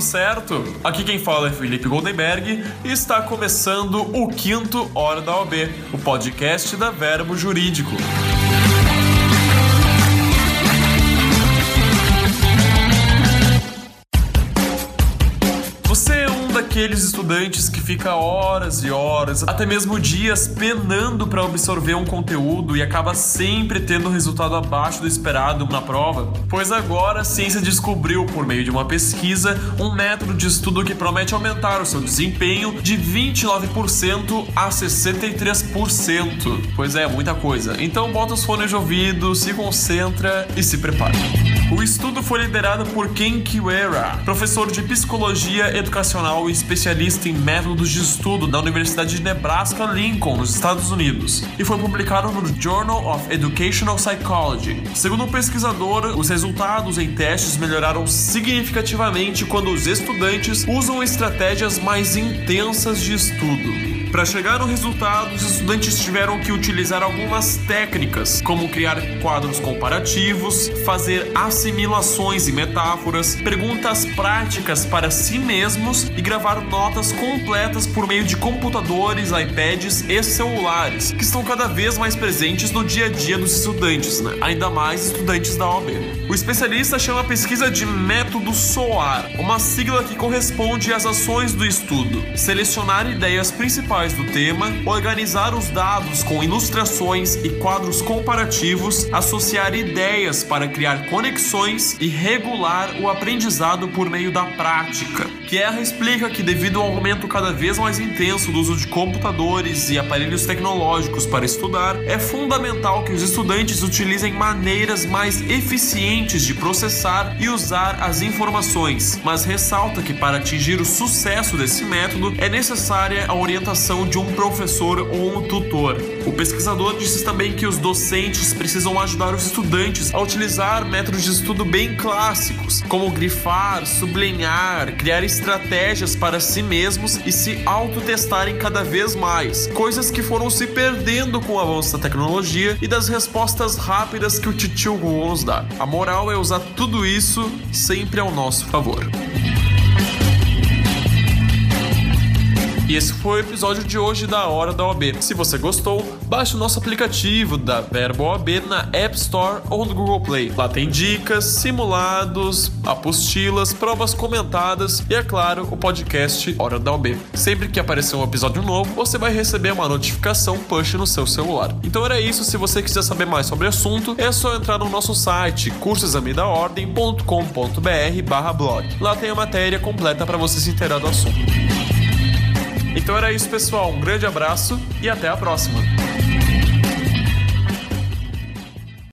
certo? Aqui quem fala é Felipe Goldenberg e está começando o quinto Hora da OB, o podcast da Verbo Jurídico. Daqueles estudantes que fica horas e horas, até mesmo dias, penando para absorver um conteúdo e acaba sempre tendo um resultado abaixo do esperado na prova? Pois agora a ciência descobriu, por meio de uma pesquisa, um método de estudo que promete aumentar o seu desempenho de 29% a 63%. Pois é, muita coisa. Então bota os fones de ouvido, se concentra e se prepara. O estudo foi liderado por Ken Kiwera, professor de psicologia educacional e especialista em métodos de estudo da Universidade de Nebraska Lincoln, nos Estados Unidos, e foi publicado no Journal of Educational Psychology. Segundo o pesquisador, os resultados em testes melhoraram significativamente quando os estudantes usam estratégias mais intensas de estudo. Para chegar no resultado, os estudantes tiveram que utilizar algumas técnicas, como criar quadros comparativos, fazer assimilações e metáforas, perguntas práticas para si mesmos e gravar notas completas por meio de computadores, iPads e celulares, que estão cada vez mais presentes no dia a dia dos estudantes, né? ainda mais estudantes da OAB. O especialista chama a pesquisa de método SOAR, uma sigla que corresponde às ações do estudo, selecionar ideias principais principais do tema, organizar os dados com ilustrações e quadros comparativos, associar ideias para criar conexões e regular o aprendizado por meio da prática. Guerra explica que, devido ao aumento cada vez mais intenso do uso de computadores e aparelhos tecnológicos para estudar, é fundamental que os estudantes utilizem maneiras mais eficientes de processar e usar as informações, mas ressalta que, para atingir o sucesso desse método, é necessária a orientação de um professor ou um tutor. O pesquisador disse também que os docentes precisam ajudar os estudantes a utilizar métodos de estudo bem clássicos, como grifar, sublinhar, criar estratégias para si mesmos e se autotestarem cada vez mais, coisas que foram se perdendo com o avanço da tecnologia e das respostas rápidas que o titio Google nos dá. A moral é usar tudo isso sempre ao nosso favor. E esse foi o episódio de hoje da Hora da OAB. Se você gostou, baixe o nosso aplicativo da Verbo OAB na App Store ou no Google Play. Lá tem dicas, simulados, apostilas, provas comentadas e, é claro, o podcast Hora da OAB. Sempre que aparecer um episódio novo, você vai receber uma notificação push no seu celular. Então era isso, se você quiser saber mais sobre o assunto, é só entrar no nosso site cursosamidaordem.com.br blog. Lá tem a matéria completa para você se inteirar do assunto. Então era isso, pessoal. Um grande abraço e até a próxima.